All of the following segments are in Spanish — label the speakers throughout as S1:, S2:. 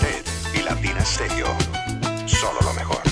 S1: usted y
S2: Latina Stereo. Solo
S1: lo mejor.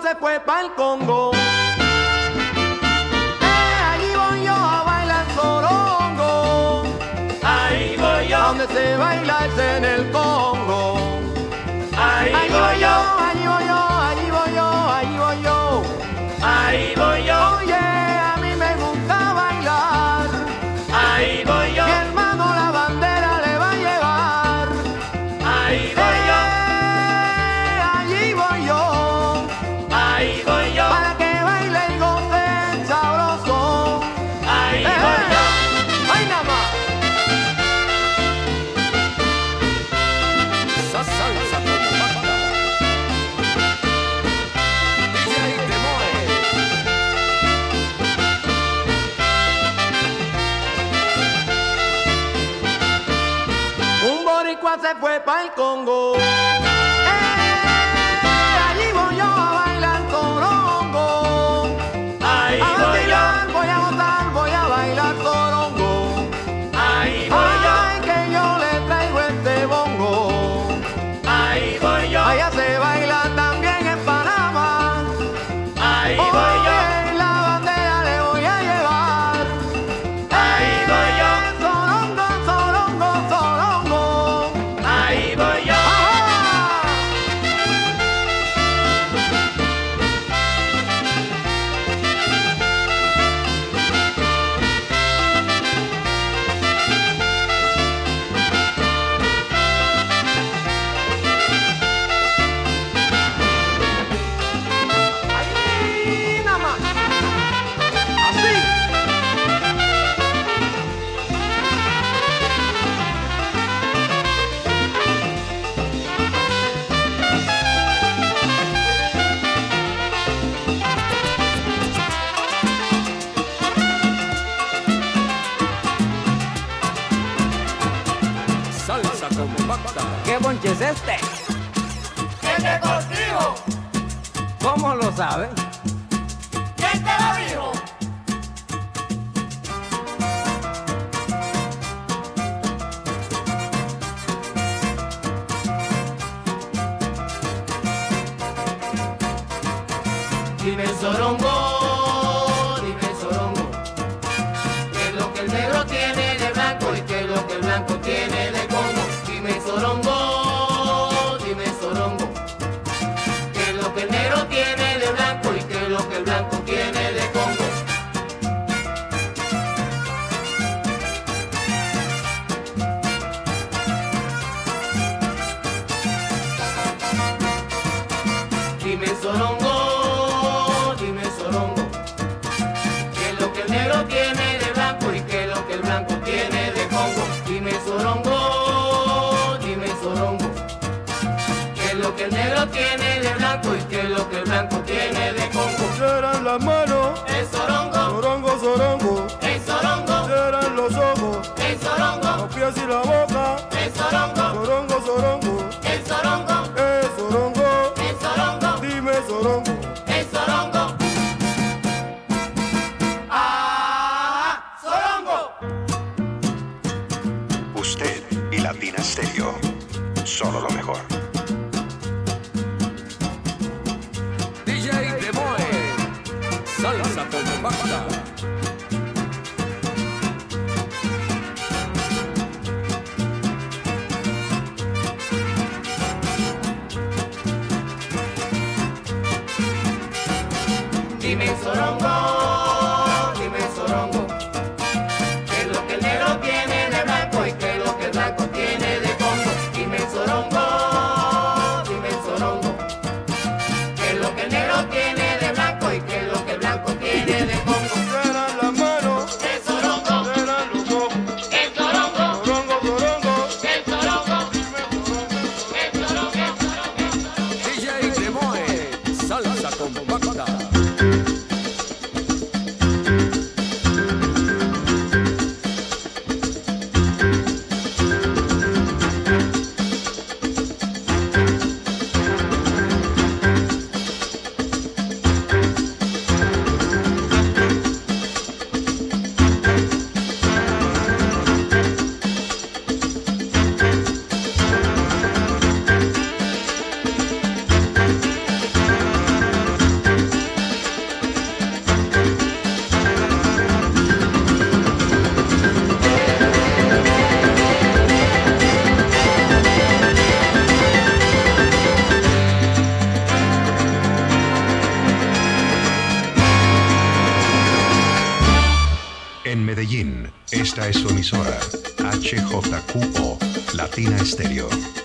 S1: se fue para el Congo.
S3: solo lo mejor.
S2: DJ
S1: de
S2: Moe, salsa
S3: con banda. Emisora, HJQO, Latina Estéreo.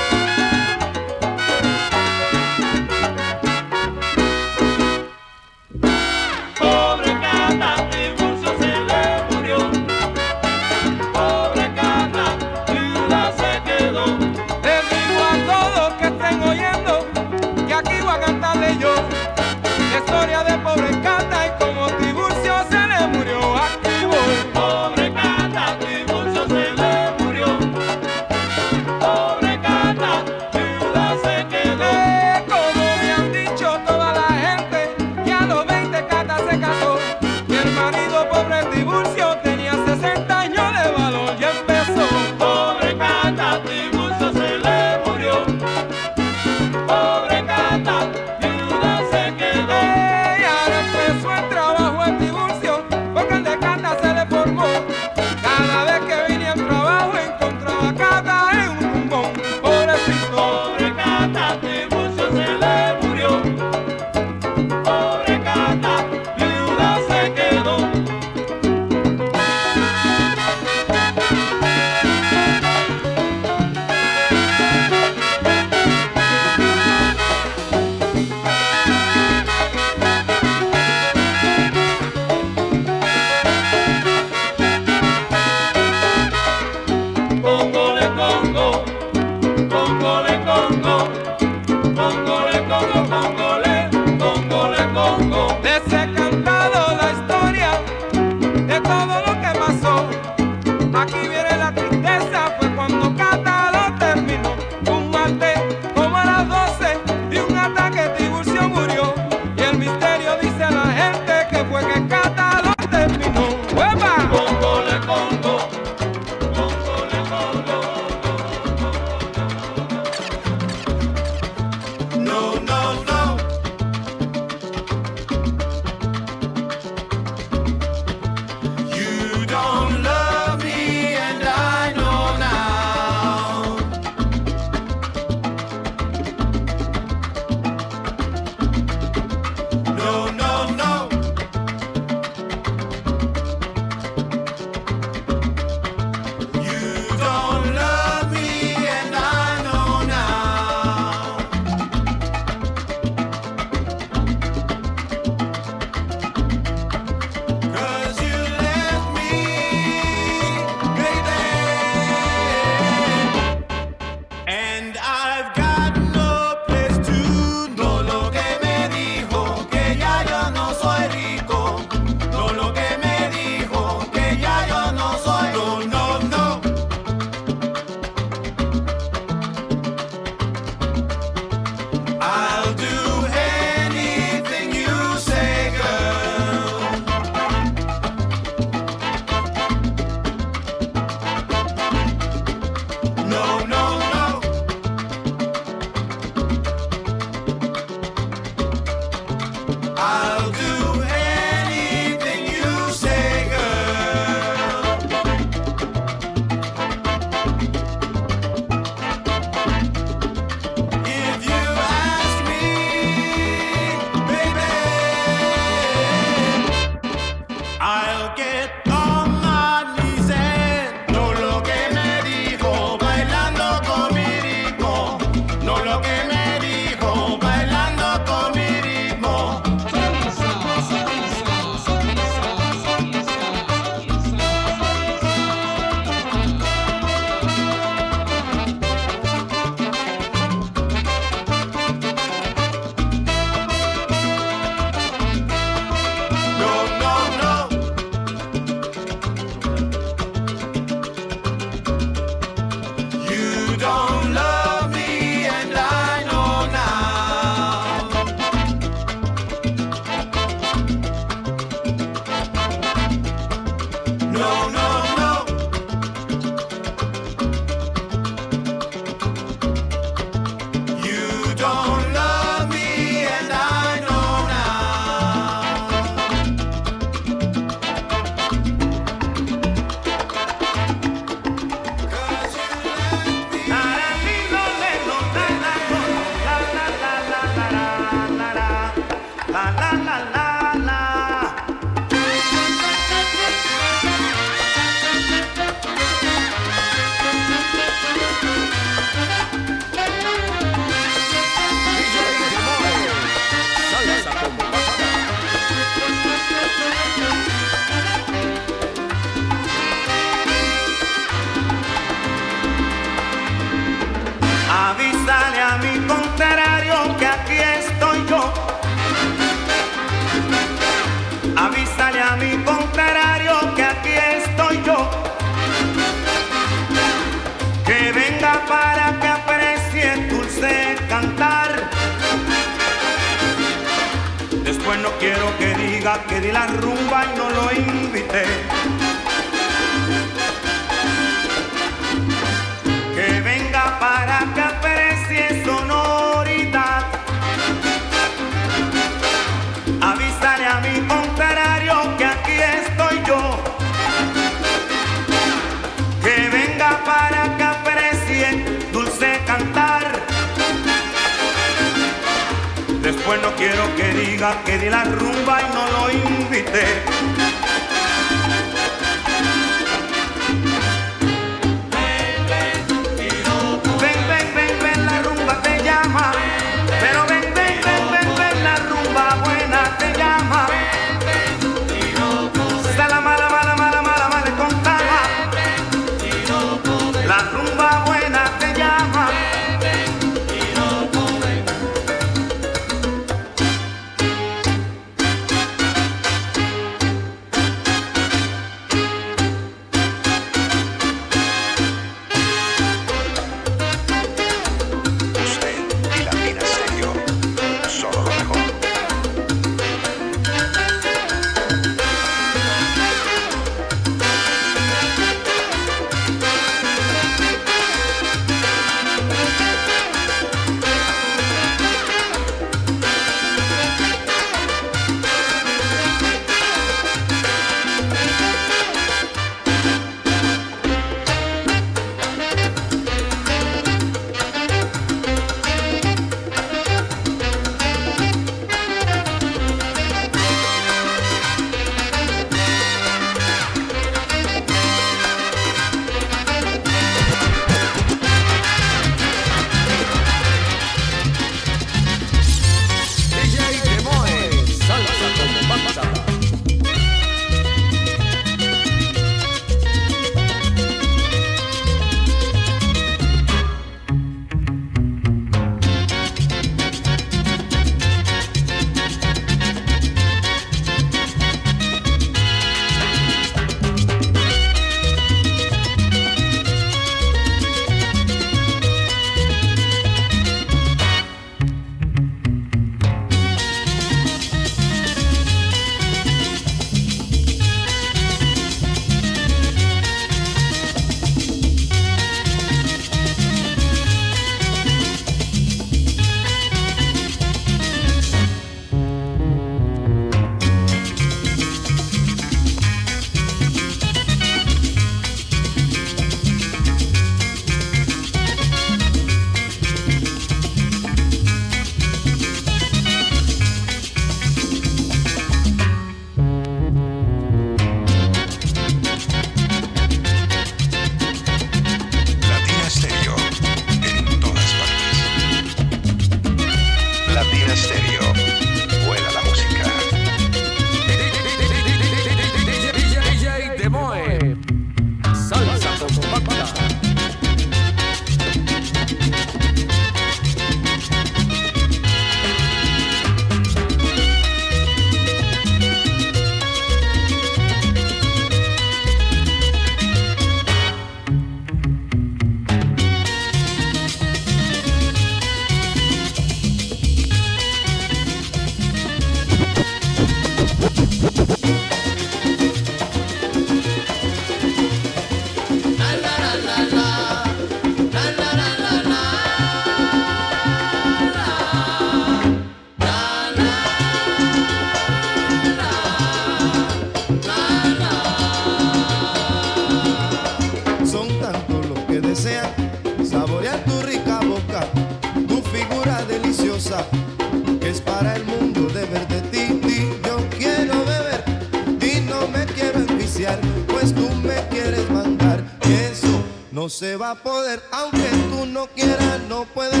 S4: se
S2: va a poder, aunque tú no quieras, no puedes.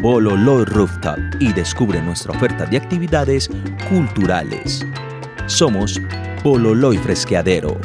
S5: Bololoy Rooftop, y descubre nuestra oferta de actividades culturales. Somos Bololoy Fresqueadero.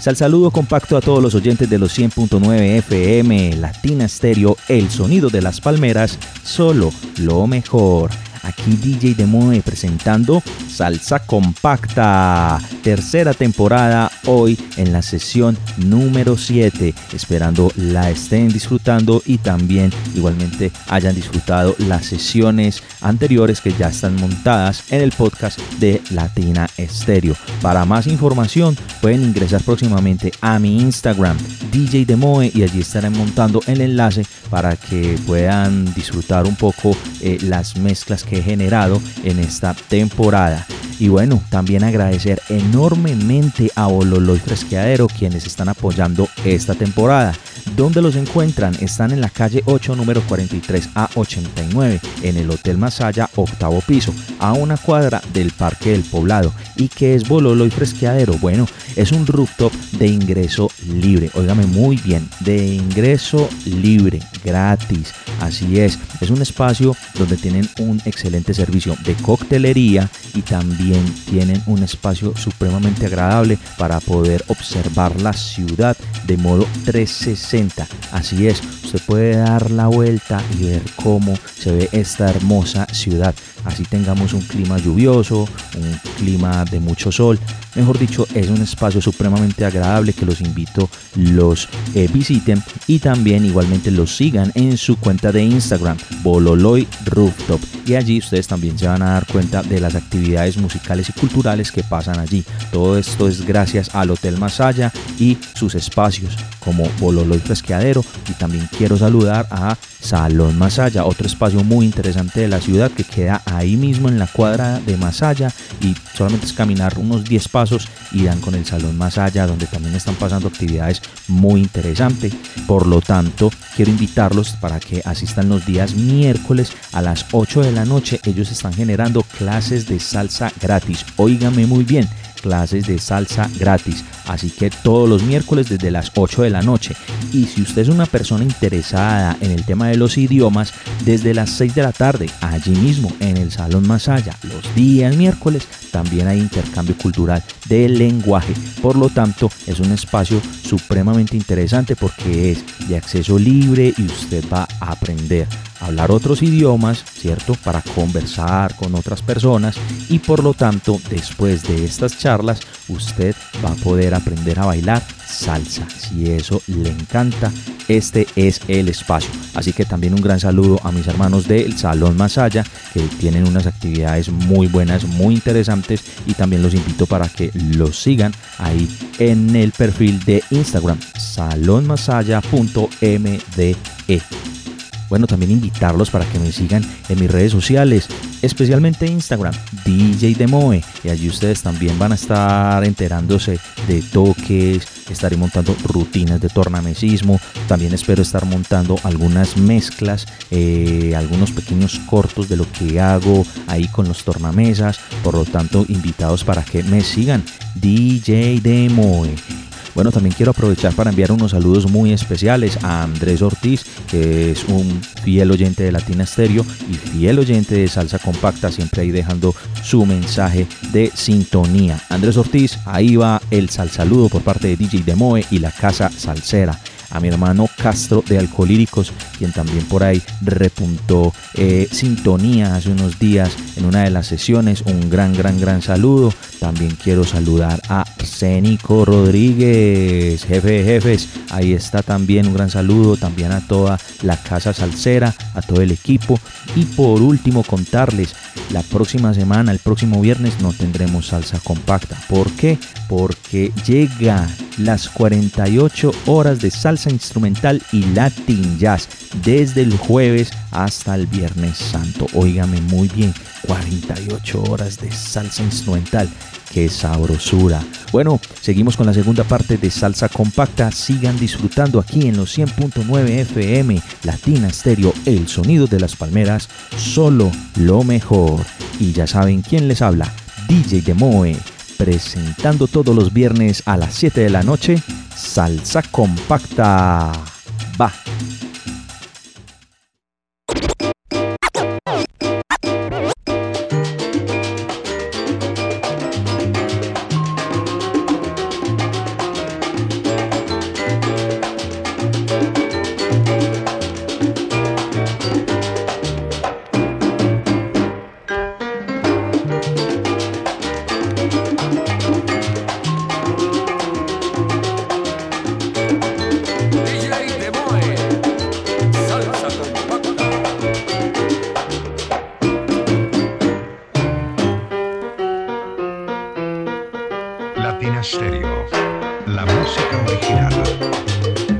S5: Sal saludo compacto a todos los oyentes de los 100.9 FM, Latina Stereo, el sonido de las palmeras, solo lo mejor. Aquí DJ Demoe presentando Salsa Compacta, tercera temporada hoy en la sesión número 7, esperando la estén disfrutando y también igualmente hayan disfrutado las sesiones anteriores que ya están montadas en el podcast de Latina Stereo. Para más información pueden ingresar próximamente a mi Instagram DJ Demoe y allí estaré montando el enlace para que puedan disfrutar un poco eh, las mezclas que he generado en esta temporada. Y bueno, también agradecer enormemente a Ololoy Fresqueadero quienes están apoyando esta temporada. ¿Dónde los encuentran? Están en la calle 8, número 43 a 89, en el Hotel Masaya, octavo piso, a una cuadra del Parque del Poblado. ¿Y qué es Bololo y Fresqueadero? Bueno, es un rooftop de ingreso libre. Óigame muy bien, de ingreso libre, gratis. Así es, es un espacio donde tienen un servicio de coctelería y también tienen un espacio supremamente agradable para poder observar la ciudad de modo 360. Así es, usted puede dar la vuelta y ver cómo se ve esta hermosa ciudad. Así tengamos un clima lluvioso, un clima de mucho sol. Mejor dicho, es un espacio supremamente agradable que los invito los eh, visiten y también igualmente los sigan en su cuenta de Instagram, Bololoy Rooftop. Y allí ustedes también se van a dar cuenta de las actividades musicales y culturales que pasan allí. Todo esto es gracias al Hotel Masaya y sus espacios como Bololoy Fresqueadero. Y también quiero saludar a Salón Masaya, otro espacio muy interesante de la ciudad que queda ahí mismo en la cuadra de Masaya y solamente es caminar unos 10 pasos y dan con el Salón Masaya donde también están pasando actividades muy interesantes. Por lo tanto, quiero invitarlos para que asistan los días miércoles a las 8 de la noche. Ellos están generando clases de salsa gratis. Óigame muy bien clases de salsa gratis. Así que todos los miércoles desde las 8 de la noche. Y si usted es una persona interesada en el tema de los idiomas, desde las 6 de la tarde, allí mismo en el Salón Masaya, los días miércoles, también hay intercambio cultural de lenguaje. Por lo tanto, es un espacio supremamente interesante porque es de acceso libre y usted va a aprender hablar otros idiomas, ¿cierto? Para conversar con otras personas y por lo tanto, después de estas charlas, usted va a poder aprender a bailar salsa. Si eso le encanta, este es el espacio. Así que también un gran saludo a mis hermanos del Salón Masaya, que tienen unas actividades muy buenas, muy interesantes y también los invito para que los sigan ahí en el perfil de Instagram, salonmasaya.mde. Bueno, también invitarlos para que me sigan en mis redes sociales, especialmente Instagram, DJ Demoe. Y allí ustedes también van a estar enterándose de toques, estaré montando rutinas de tornamesismo. También espero estar montando algunas mezclas, eh, algunos pequeños cortos de lo que hago ahí con los tornamesas. Por lo tanto, invitados para que me sigan, DJ Demoe. Bueno, también quiero aprovechar para enviar unos saludos muy especiales a Andrés Ortiz, que es un fiel oyente de Latina Stereo y fiel oyente de Salsa Compacta, siempre ahí dejando su mensaje de sintonía. Andrés Ortiz, ahí va el sal saludo por parte de DJ Demoe y la Casa Salsera. A mi hermano Castro de Alcolíricos, quien también por ahí repuntó eh, sintonía hace unos días en una de las sesiones. Un gran, gran, gran saludo. También quiero saludar a Arsénico Rodríguez, jefe de jefes. Ahí está también un gran saludo. También a toda la casa salsera, a todo el equipo. Y por último, contarles, la próxima semana, el próximo viernes, no tendremos salsa compacta. ¿Por qué? Porque llega las 48 horas de salsa instrumental y latin jazz desde el jueves hasta el viernes santo. Óigame muy bien, 48 horas de salsa instrumental. Qué sabrosura. Bueno, seguimos con la segunda parte de Salsa Compacta. Sigan disfrutando aquí en los 100.9 FM Latina Stereo, el sonido de las palmeras, solo lo mejor. Y ya saben quién les habla, DJ Demoe, presentando todos los viernes a las 7 de la noche, Salsa Compacta. Va.
S2: La música original.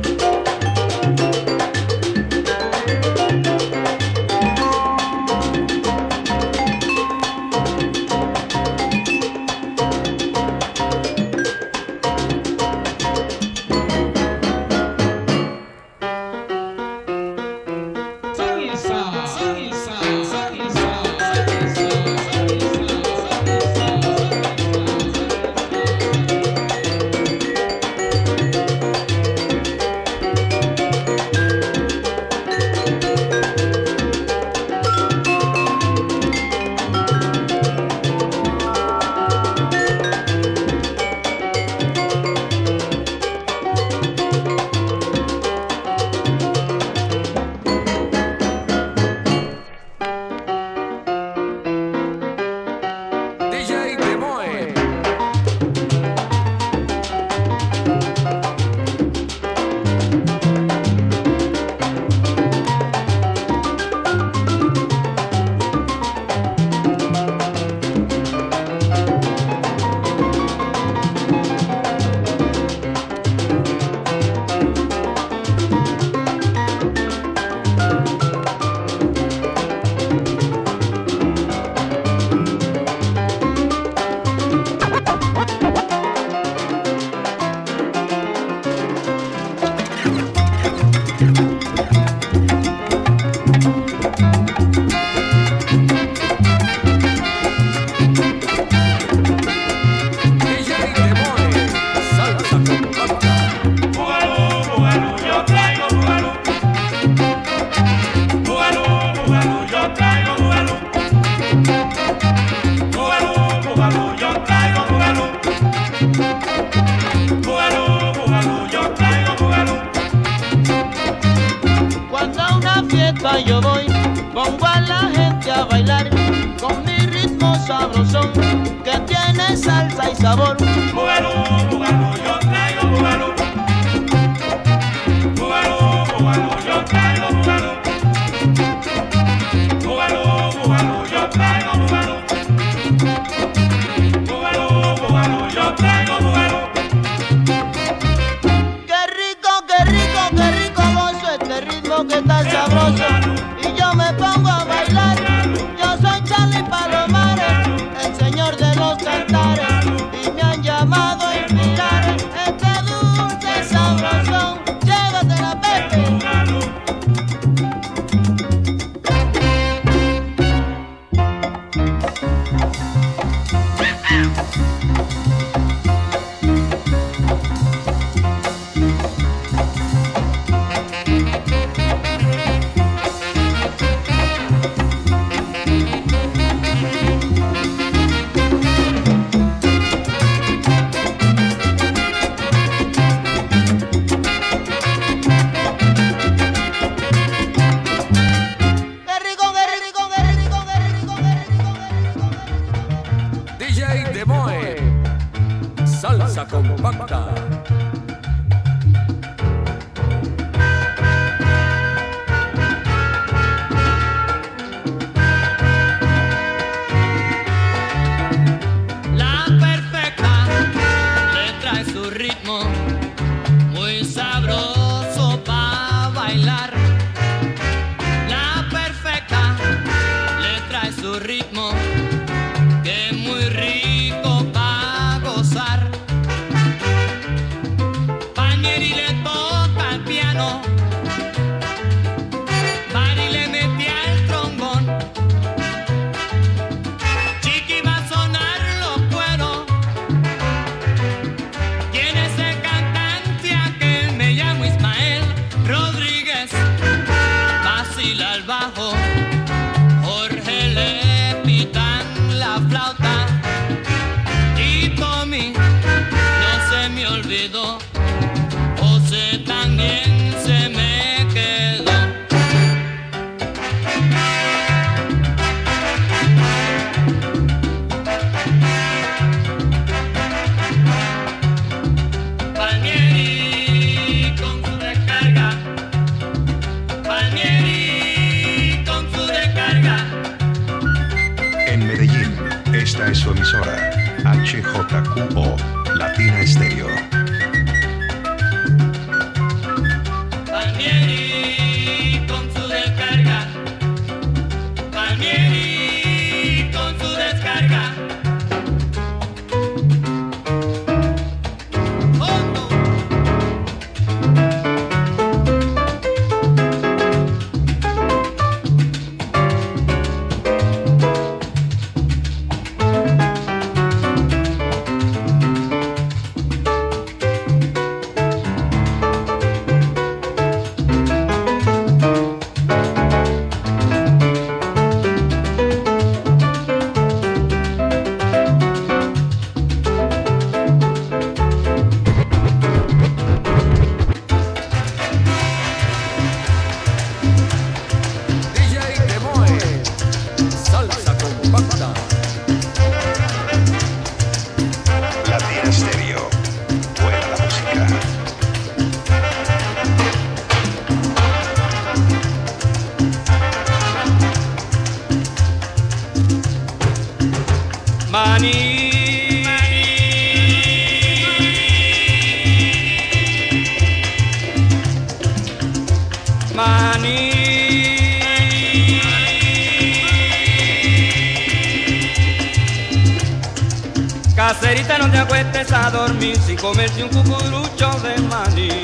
S6: comerse un cucurucho de maní.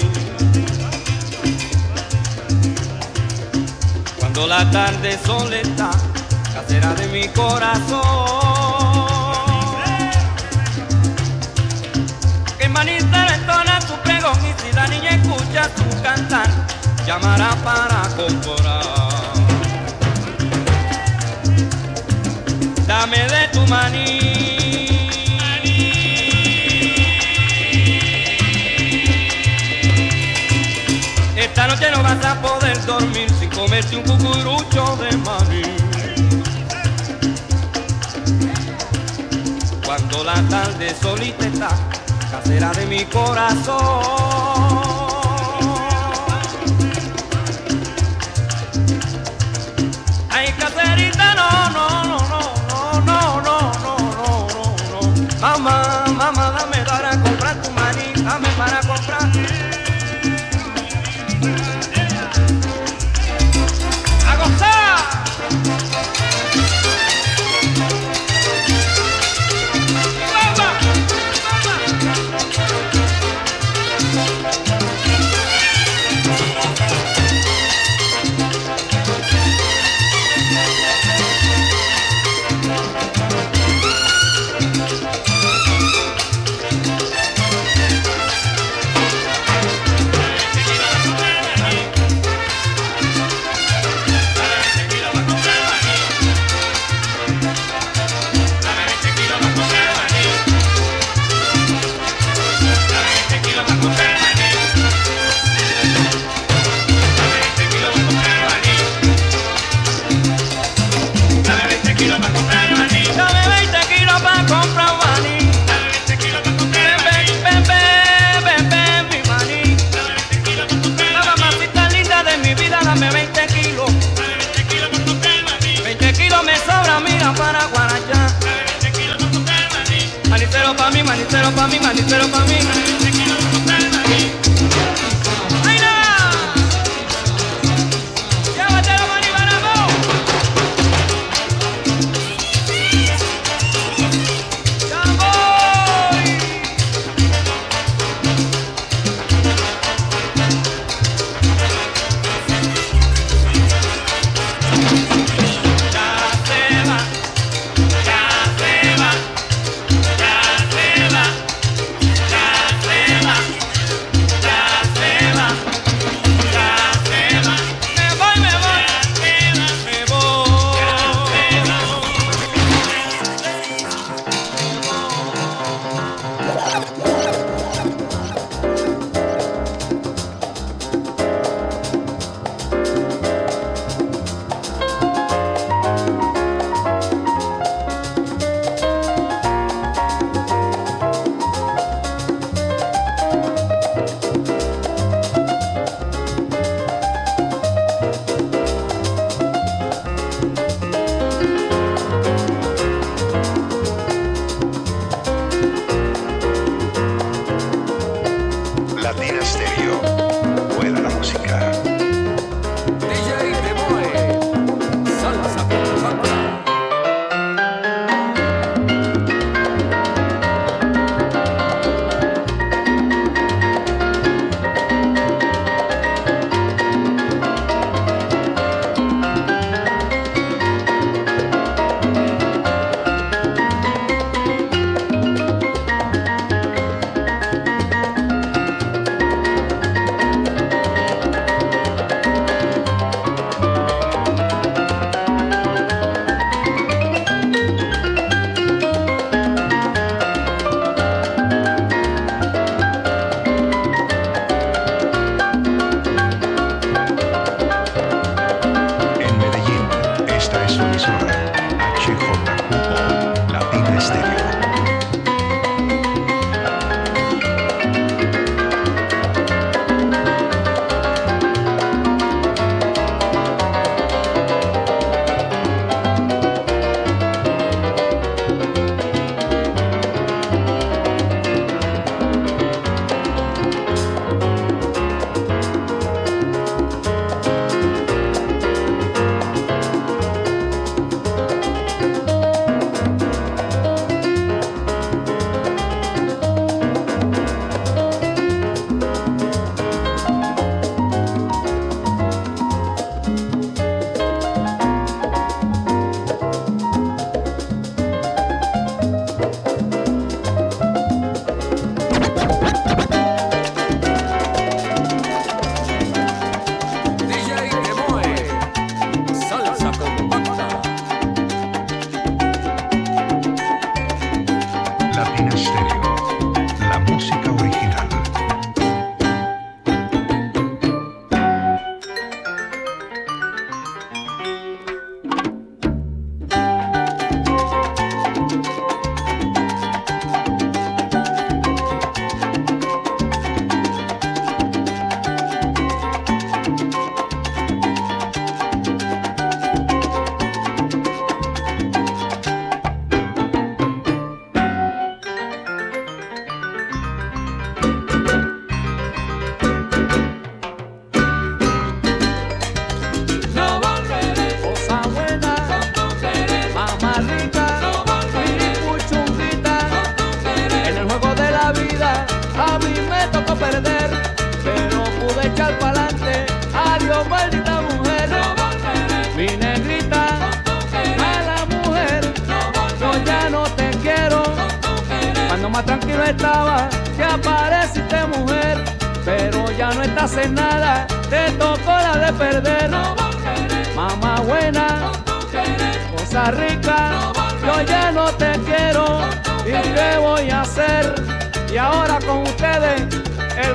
S6: Cuando la tarde soleta, casera de mi corazón. Que manita entona tu pregón y si la niña escucha tu cantar, llamará para comprar. Dame de tu maní. vas a poder dormir sin comerse un cucurucho de maní. Cuando la tarde solita está, casera de mi corazón.
S7: Yeah.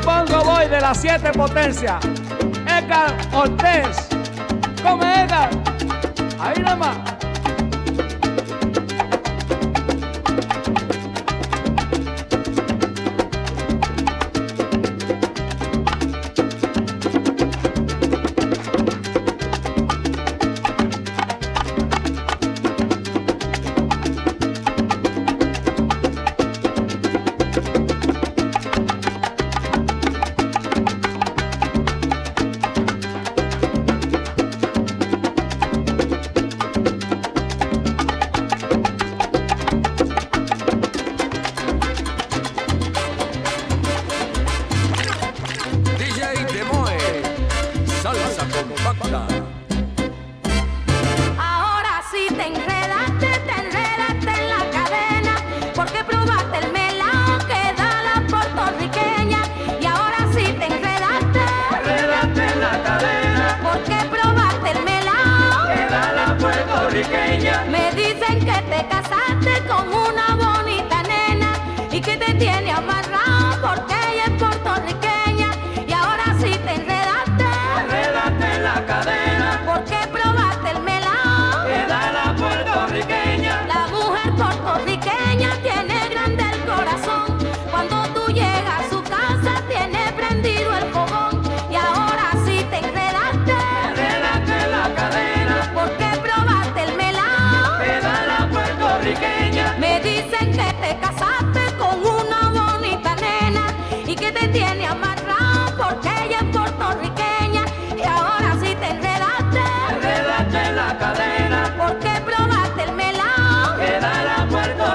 S7: Pongo bongo boy de las siete potencias, Edgar Ortez. Come, Edgar. Ahí nada más.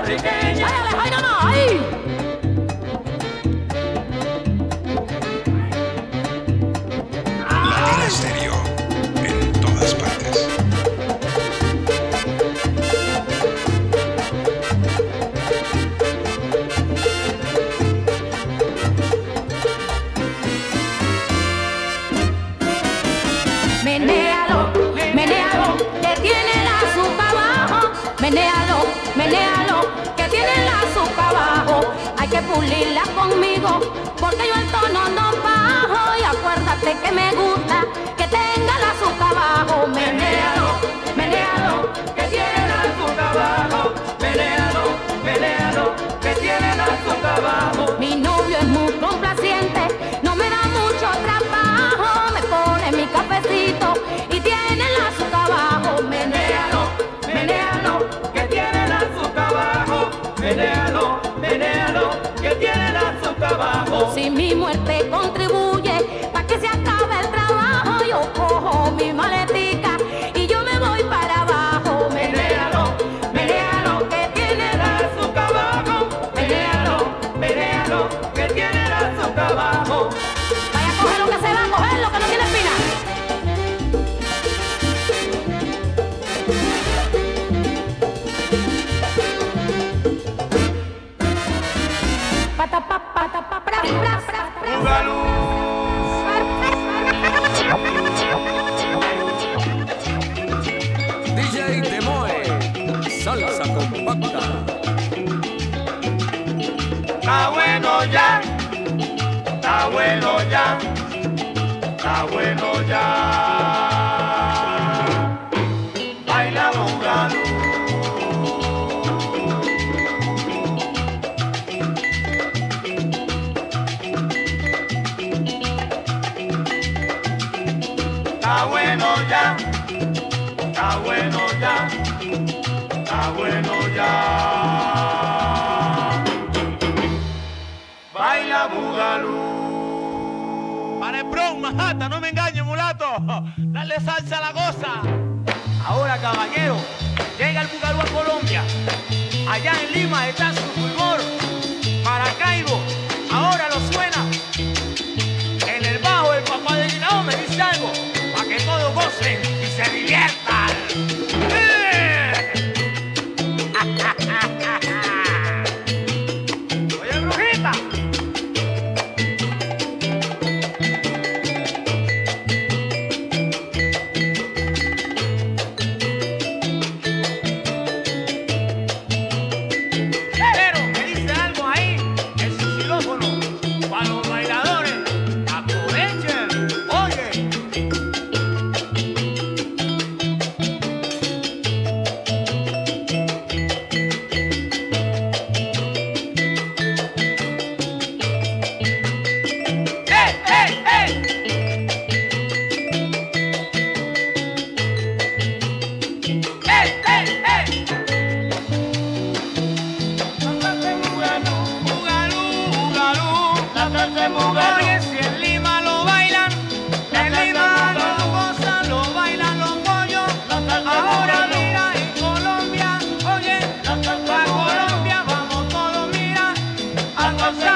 S8: again. Pulirla conmigo, porque yo el tono no bajo y acuérdate que me gusta que tenga el azúcar abajo. Menéalo, menéalo, que tiene el azúcar abajo. Menéalo, menéalo, que tiene el azúcar abajo. Mi novio es muy complaciente, no me da mucho trabajo, me pone mi cafecito y tiene el azúcar abajo. Menéalo, Si mi muerte contribuye
S9: bueno ya, bueno ya.
S10: Dale salsa a la goza.
S6: Ahora, caballero, llega el Bugalú a Colombia. Allá en Lima está su fulgor. Maracaibo, ahora lo suena. En el bajo, el papá de Guinao me dice algo. Para que todos gocen a